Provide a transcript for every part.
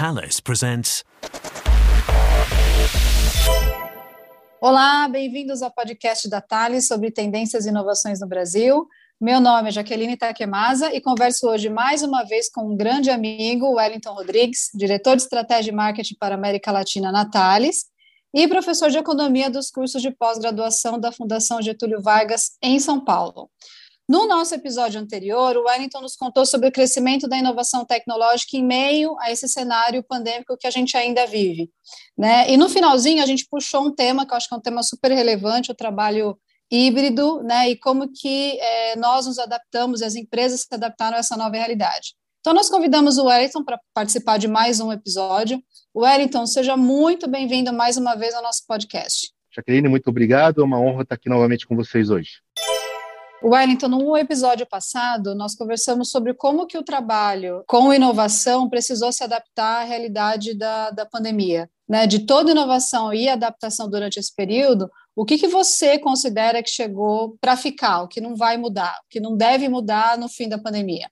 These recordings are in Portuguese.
Thales presents. Olá, bem-vindos ao podcast da Thales sobre tendências e inovações no Brasil. Meu nome é Jaqueline Takemasa e converso hoje mais uma vez com um grande amigo, Wellington Rodrigues, diretor de estratégia e marketing para a América Latina na Thales e professor de economia dos cursos de pós-graduação da Fundação Getúlio Vargas em São Paulo. No nosso episódio anterior, o Wellington nos contou sobre o crescimento da inovação tecnológica em meio a esse cenário pandêmico que a gente ainda vive. Né? E no finalzinho, a gente puxou um tema que eu acho que é um tema super relevante, o trabalho híbrido, né? e como que é, nós nos adaptamos, as empresas se adaptaram a essa nova realidade. Então, nós convidamos o Wellington para participar de mais um episódio. Wellington, seja muito bem-vindo mais uma vez ao nosso podcast. Jaqueline, muito obrigado. É uma honra estar aqui novamente com vocês hoje. Wellington, no episódio passado, nós conversamos sobre como que o trabalho com inovação precisou se adaptar à realidade da, da pandemia. Né? De toda inovação e adaptação durante esse período, o que, que você considera que chegou para ficar, o que não vai mudar, o que não deve mudar no fim da pandemia?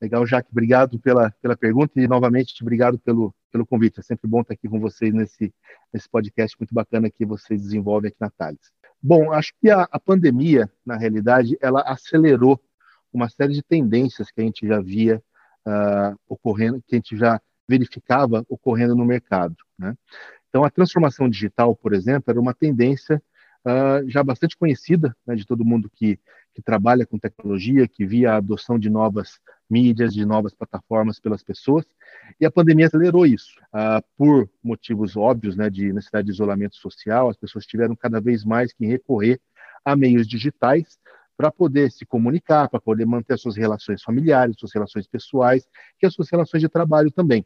Legal, Jaque, obrigado pela, pela pergunta e, novamente, obrigado pelo, pelo convite. É sempre bom estar aqui com vocês nesse, nesse podcast muito bacana que vocês desenvolvem aqui na Thales. Bom, acho que a, a, pandemia, na realidade, ela acelerou uma série de tendências que a gente já via uh, ocorrendo, que a gente já verificava ocorrendo no mercado. Né? Então, a transformação digital, por exemplo, era uma tendência uh, já bastante conhecida né, de todo mundo que, que trabalha com tecnologia, que via a adoção de novas mídias, de novas plataformas pelas pessoas, e a pandemia acelerou isso. Uh, por motivos óbvios, né, de necessidade de isolamento social, as pessoas tiveram cada vez mais que recorrer a meios digitais para poder se comunicar, para poder manter suas relações familiares, suas relações pessoais e as suas relações de trabalho também.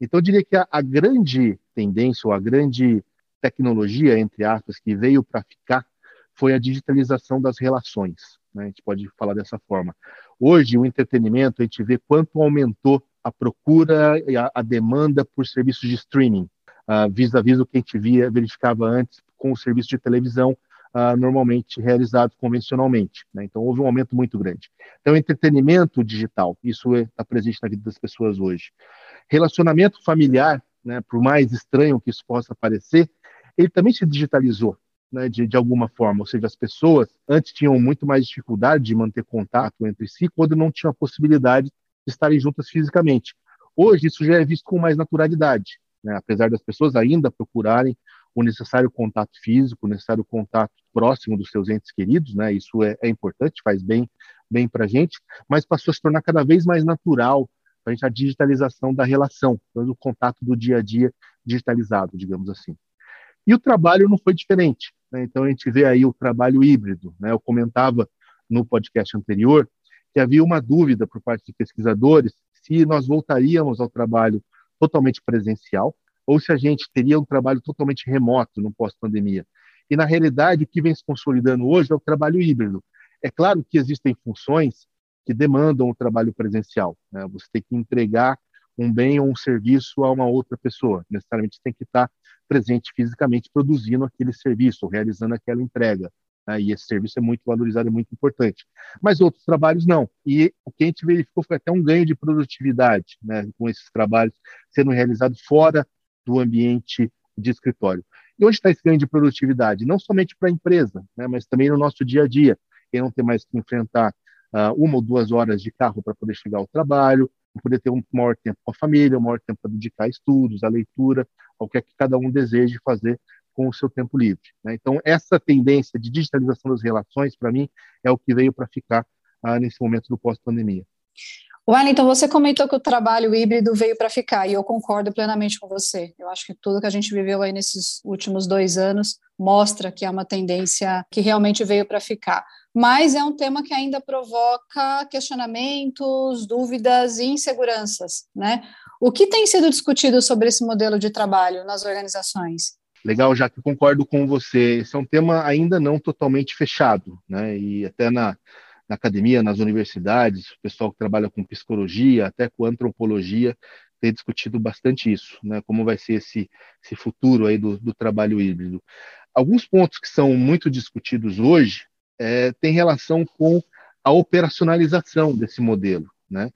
Então, eu diria que a, a grande tendência, ou a grande tecnologia, entre aspas, que veio para ficar, foi a digitalização das relações. Né? A gente pode falar dessa forma. Hoje, o entretenimento, a gente vê quanto aumentou a procura e a, a demanda por serviços de streaming, uh, vis-à-vis o que a gente via, verificava antes com o serviço de televisão, uh, normalmente realizados convencionalmente. Né? Então, houve um aumento muito grande. Então, entretenimento digital, isso está presente na vida das pessoas hoje. Relacionamento familiar, né, por mais estranho que isso possa parecer, ele também se digitalizou né, de, de alguma forma, ou seja, as pessoas antes tinham muito mais dificuldade de manter contato entre si quando não tinham a possibilidade de estarem juntas fisicamente. Hoje isso já é visto com mais naturalidade, né, apesar das pessoas ainda procurarem o necessário contato físico, o necessário contato próximo dos seus entes queridos, né, isso é, é importante, faz bem, bem para a gente, mas passou a se tornar cada vez mais natural para a gente a digitalização da relação, o contato do dia a dia digitalizado, digamos assim. E o trabalho não foi diferente. Né? Então, a gente vê aí o trabalho híbrido. Né? Eu comentava no podcast anterior que havia uma dúvida por parte de pesquisadores se nós voltaríamos ao trabalho totalmente presencial ou se a gente teria um trabalho totalmente remoto no pós-pandemia. E, na realidade, o que vem se consolidando hoje é o trabalho híbrido. É claro que existem funções que demandam o trabalho presencial. Né? Você tem que entregar um bem ou um serviço a uma outra pessoa. Necessariamente tem que estar presente fisicamente produzindo aquele serviço, realizando aquela entrega. Né? E esse serviço é muito valorizado, é muito importante. Mas outros trabalhos não. E o que a gente verificou foi até um ganho de produtividade né? com esses trabalhos sendo realizados fora do ambiente de escritório. E onde está esse ganho de produtividade? Não somente para a empresa, né? mas também no nosso dia a dia. Quem não tem mais que enfrentar uh, uma ou duas horas de carro para poder chegar ao trabalho, poder ter um maior tempo com a família, um maior tempo para dedicar a estudos, a leitura, ao que é que cada um deseje fazer com o seu tempo livre. Né? Então, essa tendência de digitalização das relações, para mim, é o que veio para ficar ah, nesse momento do pós-pandemia. Wellington, você comentou que o trabalho híbrido veio para ficar, e eu concordo plenamente com você. Eu acho que tudo que a gente viveu aí nesses últimos dois anos mostra que é uma tendência que realmente veio para ficar mas é um tema que ainda provoca questionamentos, dúvidas e inseguranças, né? O que tem sido discutido sobre esse modelo de trabalho nas organizações? Legal, já que concordo com você. Esse é um tema ainda não totalmente fechado, né? E até na, na academia, nas universidades, o pessoal que trabalha com psicologia, até com antropologia, tem discutido bastante isso, né? Como vai ser esse, esse futuro aí do, do trabalho híbrido. Alguns pontos que são muito discutidos hoje é, tem relação com a operacionalização desse modelo. Né?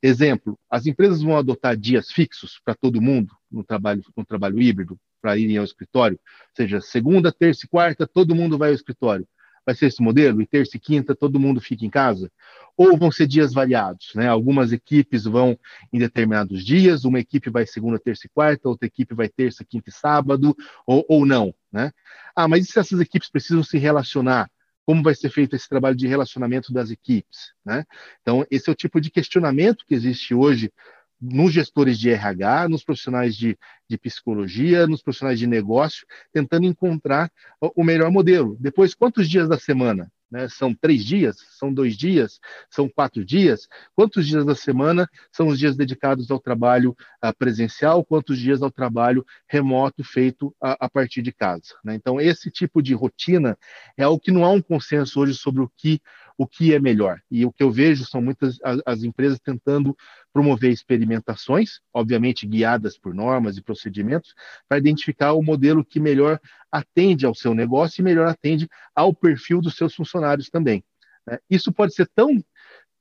Exemplo, as empresas vão adotar dias fixos para todo mundo no trabalho, no trabalho híbrido, para irem ao escritório, ou seja, segunda, terça e quarta, todo mundo vai ao escritório. Vai ser esse modelo? E terça e quinta, todo mundo fica em casa? Ou vão ser dias variados? Né? Algumas equipes vão em determinados dias, uma equipe vai segunda, terça e quarta, outra equipe vai terça, quinta e sábado, ou, ou não. Né? Ah, mas e se essas equipes precisam se relacionar? como vai ser feito esse trabalho de relacionamento das equipes. Né? Então, esse é o tipo de questionamento que existe hoje nos gestores de RH, nos profissionais de, de, psicologia, nos profissionais de negócio, tentando encontrar o melhor modelo. Depois, quantos dias da semana? Né? São três dias? São dois dias? São quatro dias? Quantos dias da semana são os dias dedicados ao trabalho uh, presencial? Quantos dias ao trabalho remoto feito a, a partir de casa? Né? Então, esse tipo de rotina é algo que não há um consenso hoje sobre o que o que é melhor. E o que eu vejo são muitas as, as empresas tentando promover experimentações, obviamente guiadas por normas e procedimentos, para identificar o modelo que melhor atende ao seu negócio e melhor atende ao perfil dos seus funcionários também. Né? Isso pode ser tão,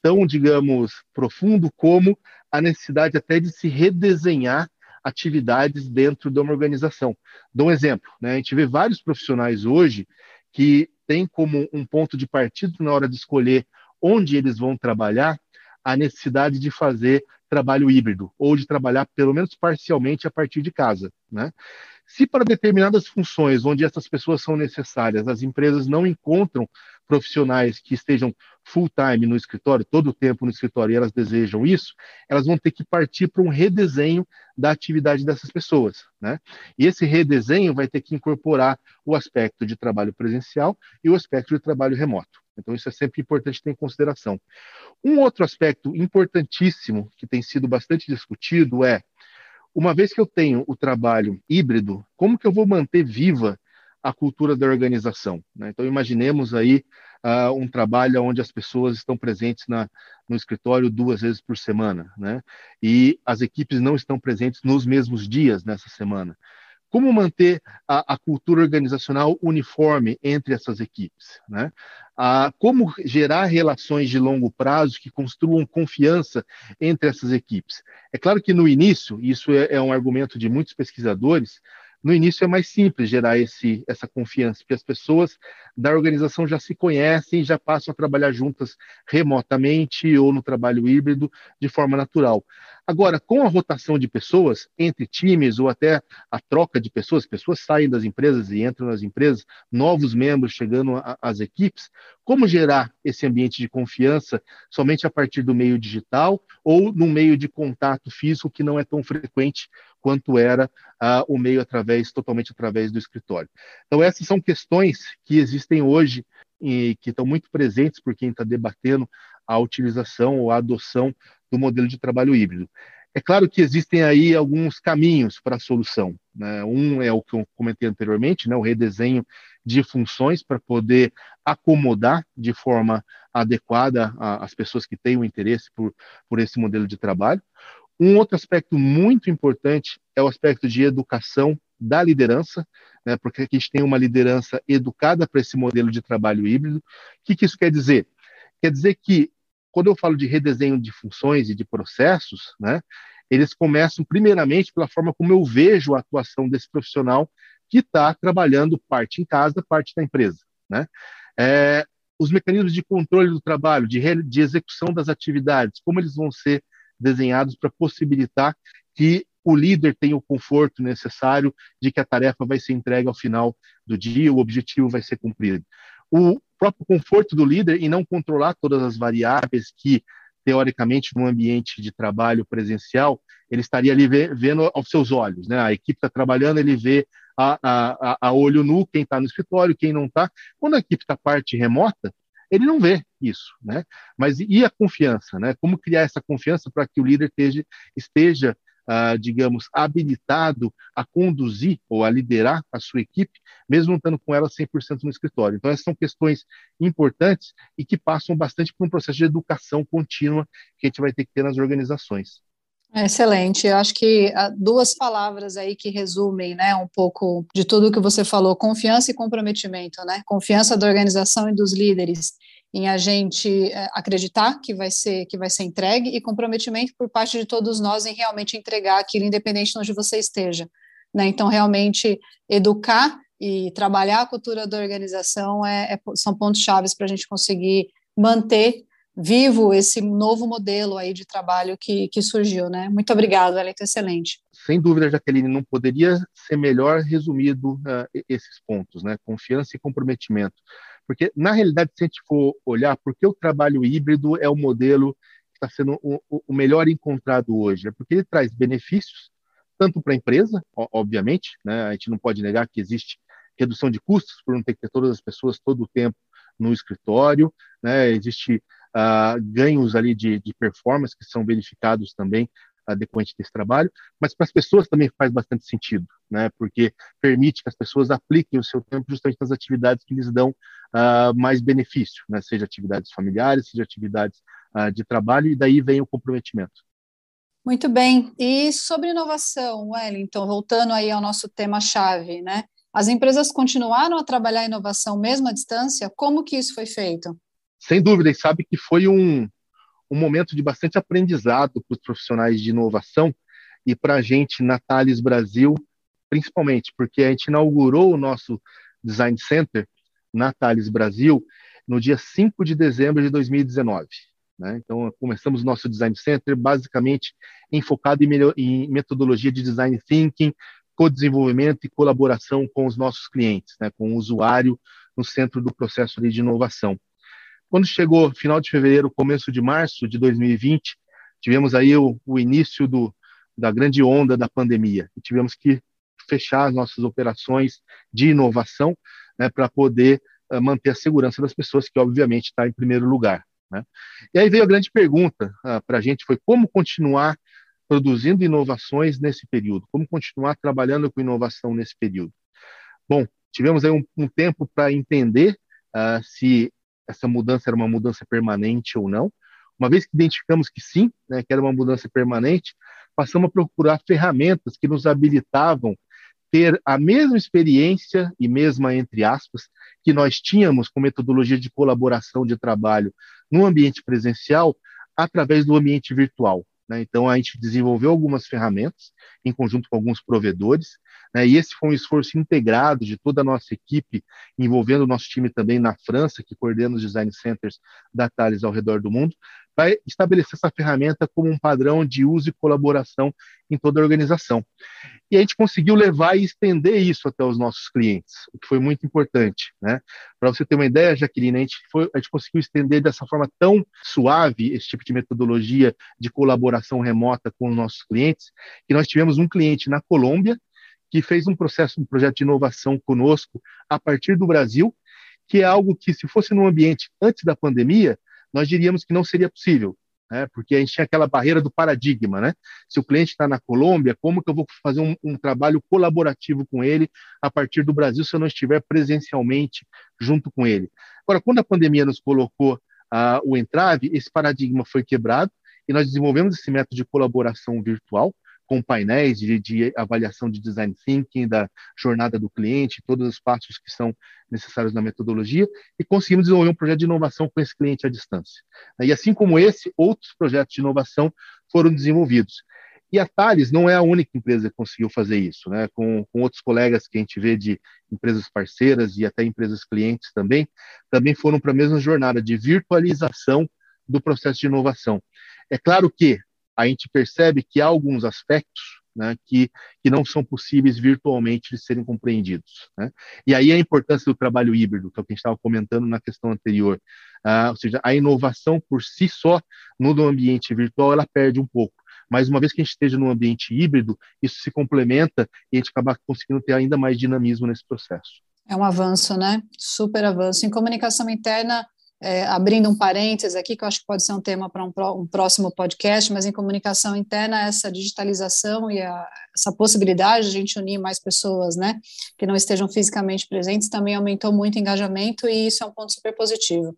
tão, digamos, profundo como a necessidade até de se redesenhar atividades dentro de uma organização. Dou um exemplo, né? a gente vê vários profissionais hoje que tem como um ponto de partida na hora de escolher onde eles vão trabalhar a necessidade de fazer trabalho híbrido ou de trabalhar pelo menos parcialmente a partir de casa, né? Se para determinadas funções onde essas pessoas são necessárias, as empresas não encontram profissionais que estejam full time no escritório, todo o tempo no escritório, e elas desejam isso, elas vão ter que partir para um redesenho da atividade dessas pessoas, né? E esse redesenho vai ter que incorporar o aspecto de trabalho presencial e o aspecto de trabalho remoto. Então, isso é sempre importante ter em consideração. Um outro aspecto importantíssimo que tem sido bastante discutido é uma vez que eu tenho o trabalho híbrido, como que eu vou manter viva a cultura da organização? Né? Então, imaginemos aí uh, um trabalho onde as pessoas estão presentes na, no escritório duas vezes por semana, né? e as equipes não estão presentes nos mesmos dias nessa semana. Como manter a, a cultura organizacional uniforme entre essas equipes? Né? Ah, como gerar relações de longo prazo que construam confiança entre essas equipes? É claro que no início, isso é, é um argumento de muitos pesquisadores, no início é mais simples gerar esse, essa confiança, porque as pessoas da organização já se conhecem, já passam a trabalhar juntas remotamente ou no trabalho híbrido de forma natural. Agora, com a rotação de pessoas entre times ou até a troca de pessoas, pessoas saem das empresas e entram nas empresas, novos membros chegando às equipes, como gerar esse ambiente de confiança somente a partir do meio digital ou no meio de contato físico que não é tão frequente quanto era uh, o meio através totalmente através do escritório. Então essas são questões que existem hoje e que estão muito presentes por quem está debatendo a utilização ou a adoção do modelo de trabalho híbrido. É claro que existem aí alguns caminhos para a solução. Né? Um é o que eu comentei anteriormente, né? o redesenho de funções para poder acomodar de forma adequada as pessoas que têm o interesse por, por esse modelo de trabalho. Um outro aspecto muito importante é o aspecto de educação da liderança, né, porque a gente tem uma liderança educada para esse modelo de trabalho híbrido. O que, que isso quer dizer? Quer dizer que quando eu falo de redesenho de funções e de processos, né, eles começam primeiramente pela forma como eu vejo a atuação desse profissional que está trabalhando parte em casa, parte na empresa. Né? É, os mecanismos de controle do trabalho, de, de execução das atividades, como eles vão ser desenhados para possibilitar que o líder tenha o conforto necessário de que a tarefa vai ser entregue ao final do dia, o objetivo vai ser cumprido. O próprio conforto do líder e não controlar todas as variáveis que, teoricamente, no ambiente de trabalho presencial, ele estaria ali vendo aos seus olhos. Né? A equipe está trabalhando, ele vê a, a, a olho nu quem está no escritório, quem não está. Quando a equipe está parte remota, ele não vê isso, né? Mas e a confiança, né? Como criar essa confiança para que o líder esteja, esteja uh, digamos, habilitado a conduzir ou a liderar a sua equipe, mesmo não estando com ela 100% no escritório. Então, essas são questões importantes e que passam bastante por um processo de educação contínua que a gente vai ter que ter nas organizações. Excelente. Eu acho que ah, duas palavras aí que resumem, né, um pouco de tudo que você falou: confiança e comprometimento, né? Confiança da organização e dos líderes em a gente é, acreditar que vai ser que vai ser entregue e comprometimento por parte de todos nós em realmente entregar aquilo, independente de onde você esteja. Né? Então, realmente educar e trabalhar a cultura da organização é, é são pontos chaves para a gente conseguir manter vivo esse novo modelo aí de trabalho que, que surgiu, né? Muito obrigado, Alex, excelente. Sem dúvida, Jaqueline, não poderia ser melhor resumido uh, esses pontos, né? Confiança e comprometimento. Porque, na realidade, se a gente for olhar, porque o trabalho híbrido é o modelo que está sendo o, o melhor encontrado hoje? É porque ele traz benefícios, tanto para a empresa, obviamente, né? a gente não pode negar que existe redução de custos por não ter que ter todas as pessoas todo o tempo no escritório, né? existe uh, ganhos ali de, de performance que são verificados também adequante desse trabalho, mas para as pessoas também faz bastante sentido, né? Porque permite que as pessoas apliquem o seu tempo justamente nas atividades que lhes dão uh, mais benefício, né? Seja atividades familiares, seja atividades uh, de trabalho, e daí vem o comprometimento. Muito bem. E sobre inovação, Wellington, voltando aí ao nosso tema-chave, né? As empresas continuaram a trabalhar inovação mesmo à distância? Como que isso foi feito? Sem dúvida, e sabe que foi um, um momento de bastante aprendizado para os profissionais de inovação e para a gente na Thales Brasil, principalmente, porque a gente inaugurou o nosso Design Center na Thales Brasil no dia 5 de dezembro de 2019. Né? Então, começamos o nosso Design Center basicamente enfocado em, em metodologia de Design Thinking, co-desenvolvimento e colaboração com os nossos clientes, né? com o usuário no centro do processo de inovação. Quando chegou final de fevereiro, começo de março de 2020, tivemos aí o, o início do, da grande onda da pandemia. E tivemos que fechar as nossas operações de inovação né, para poder uh, manter a segurança das pessoas, que obviamente está em primeiro lugar. Né? E aí veio a grande pergunta uh, para a gente, foi como continuar produzindo inovações nesse período, como continuar trabalhando com inovação nesse período. Bom, tivemos aí um, um tempo para entender uh, se essa mudança era uma mudança permanente ou não. Uma vez que identificamos que sim, né, que era uma mudança permanente, passamos a procurar ferramentas que nos habilitavam ter a mesma experiência e mesma entre aspas que nós tínhamos com metodologia de colaboração de trabalho no ambiente presencial através do ambiente virtual. Né? Então, a gente desenvolveu algumas ferramentas em conjunto com alguns provedores, né? e esse foi um esforço integrado de toda a nossa equipe, envolvendo o nosso time também na França, que coordena os design centers da Thales ao redor do mundo, vai estabelecer essa ferramenta como um padrão de uso e colaboração em toda a organização. E a gente conseguiu levar e estender isso até os nossos clientes, o que foi muito importante. Né? Para você ter uma ideia, Jaqueline, a gente, foi, a gente conseguiu estender dessa forma tão suave esse tipo de metodologia de colaboração remota com os nossos clientes, que nós tivemos um cliente na Colômbia que fez um processo, um projeto de inovação conosco a partir do Brasil, que é algo que, se fosse num ambiente antes da pandemia, nós diríamos que não seria possível, né? porque a gente tinha aquela barreira do paradigma, né? Se o cliente está na Colômbia, como que eu vou fazer um, um, trabalho colaborativo com ele a partir do Brasil se eu não estiver presencialmente junto com ele? Agora, quando a pandemia nos colocou o entrave, esse paradigma foi quebrado e nós desenvolvemos esse método de colaboração virtual, com painéis de, de, avaliação de design thinking, da jornada do cliente, todos os passos que são necessários na metodologia, e conseguimos desenvolver um projeto de inovação com esse cliente à distância. E assim como esse, outros projetos de inovação foram desenvolvidos. E a Thales não é a única empresa que conseguiu fazer isso, né? Com, com, outros colegas que a gente vê de empresas parceiras e até empresas clientes também, também foram para a mesma jornada de virtualização do processo de inovação. É claro que a gente percebe que há alguns aspectos né, que, que não são possíveis virtualmente de serem compreendidos. Né? E aí a importância do trabalho híbrido, que é o que a gente estava comentando na questão anterior. Uh, ou seja, a inovação por si só no ambiente virtual, ela perde um pouco. Mas uma vez que a gente esteja no ambiente híbrido, isso se complementa e a gente acaba conseguindo ter ainda mais dinamismo nesse processo. É um avanço, né? Super avanço. Em comunicação interna, é, abrindo um parênteses aqui, que eu acho que pode ser um tema para um, um, próximo podcast, mas em comunicação interna, essa digitalização e a, essa possibilidade de a gente unir mais pessoas, né, que não estejam fisicamente presentes, também aumentou muito o engajamento e isso é um ponto super positivo.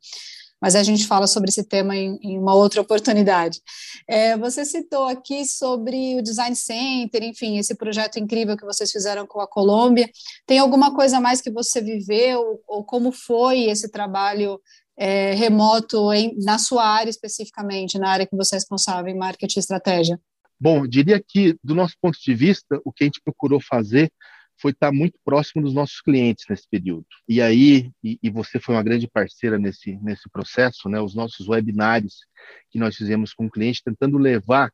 Mas a gente fala sobre esse tema em, em uma outra oportunidade. É, você citou aqui sobre o Design Center, enfim, esse projeto incrível que vocês fizeram com a Colômbia. Tem alguma coisa mais que você viveu, ou como foi esse trabalho é, remoto em, na sua área especificamente, na área que você é responsável em marketing e estratégia? Bom, diria que, do nosso ponto de vista, o que a gente procurou fazer foi estar muito próximo dos nossos clientes nesse período. E aí, e, e, você foi uma grande parceira nesse, nesse processo, né? Os nossos webinários que nós fizemos com o cliente, tentando levar,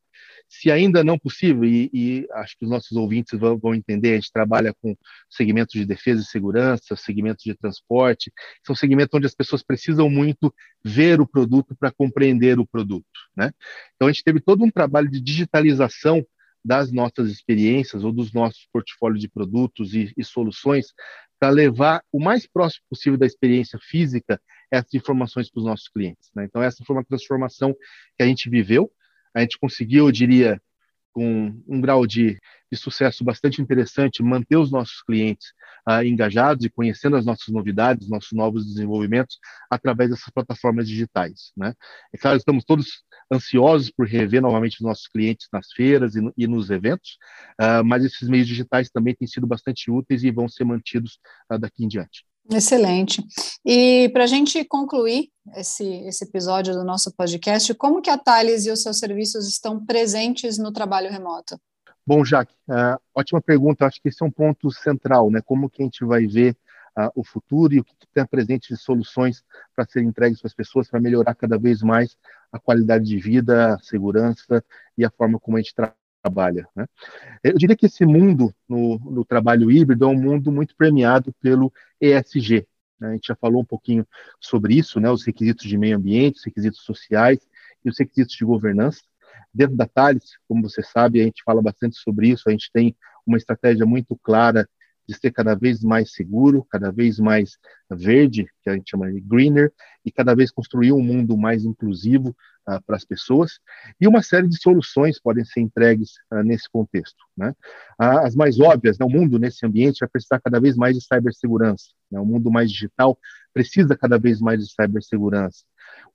se ainda não possível, e, e acho que os nossos ouvintes vão, vão, entender, a gente trabalha com segmentos de defesa e segurança, segmentos de transporte, são segmentos onde as pessoas precisam muito ver o produto para compreender o produto, né? Então a gente teve todo um trabalho de digitalização das nossas experiências ou dos nossos portfólios de produtos e, e soluções para levar o mais próximo possível da experiência física essas informações para os nossos clientes. Né? Então, essa foi uma transformação que a gente viveu. A gente conseguiu, eu diria, com um grau de, de sucesso bastante interessante, manter os nossos clientes uh, engajados e conhecendo as nossas novidades, nossos novos desenvolvimentos através dessas plataformas digitais. Né? É claro, estamos todos ansiosos por rever novamente os nossos clientes nas feiras e, no, e nos eventos, uh, mas esses meios digitais também têm sido bastante úteis e vão ser mantidos uh, daqui em diante. Excelente. E para a gente concluir esse, esse episódio do nosso podcast, como que a Thales e os seus serviços estão presentes no trabalho remoto? Bom, Jaque, uh, ótima pergunta. Acho que esse é um ponto central, né? Como que a gente vai ver o futuro e o que, que tem presente de soluções para serem entregues para as pessoas para melhorar cada vez mais a qualidade de vida, a segurança e a forma como a gente tra trabalha. Né? Eu diria que esse mundo no, no, trabalho híbrido é um mundo muito premiado pelo ESG. Né? A gente já falou um pouquinho sobre isso, né? os requisitos de meio ambiente, os requisitos sociais e os requisitos de governança. Dentro da Thales, como você sabe, a gente fala bastante sobre isso, a gente tem uma estratégia muito clara de ser cada vez mais seguro, cada vez mais verde, que a gente chama de greener, e cada vez construir um mundo mais inclusivo uh, para as pessoas. E uma série de soluções podem ser entregues uh, nesse contexto. Né? Uh, as mais óbvias, né, o mundo nesse ambiente vai precisar cada vez mais de cibersegurança. Né? O mundo mais digital precisa cada vez mais de cibersegurança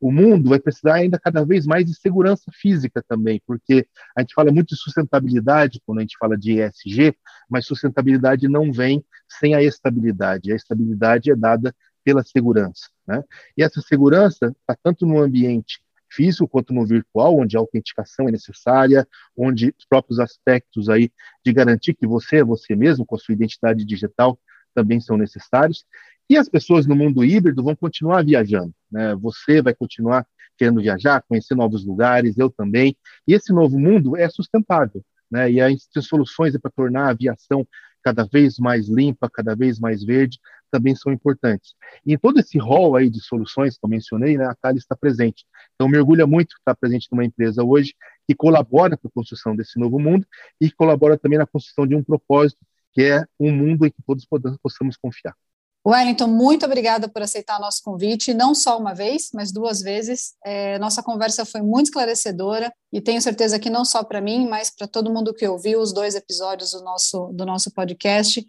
o mundo vai precisar ainda cada vez mais de segurança física também, porque a gente fala muito de sustentabilidade quando a gente fala de ESG, mas sustentabilidade não vem sem a estabilidade. A estabilidade é dada pela segurança. Né? E essa segurança está tanto no ambiente físico quanto no virtual, onde a autenticação é necessária, onde os próprios aspectos aí de garantir que você é você mesmo com a sua identidade digital também são necessários. E as pessoas no mundo híbrido vão continuar viajando. Né? Você vai continuar querendo viajar, conhecer novos lugares, eu também. E esse novo mundo é sustentável. Né? E as soluções para tornar a aviação cada vez mais limpa, cada vez mais verde, também são importantes. E em todo esse rol aí de soluções que eu mencionei, né, a Thales está presente. Então, me orgulha muito estar presente numa empresa hoje que colabora com a construção desse novo mundo e colabora também na construção de um propósito, que é um mundo em que todos possamos confiar. Wellington, muito obrigada por aceitar nosso convite, não só uma vez, mas duas vezes. É, nossa conversa foi muito esclarecedora e tenho certeza que não só para mim, mas para todo mundo que ouviu os dois episódios do nosso, do nosso podcast.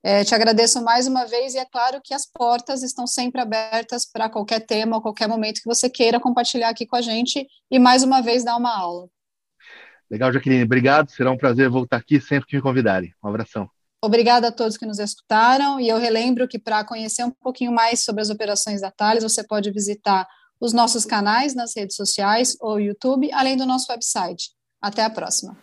É, te agradeço mais uma vez e é claro que as portas estão sempre abertas para qualquer tema qualquer momento que você queira compartilhar aqui com a gente e mais uma vez dar uma aula. Legal, Jaqueline. Obrigado. Será um prazer voltar aqui sempre que me convidarem. Um abração. Obrigada a todos que nos escutaram e eu relembro que para conhecer um pouquinho mais sobre as operações da Thales, você pode visitar os nossos canais nas redes sociais ou YouTube, além do nosso website. Até a próxima.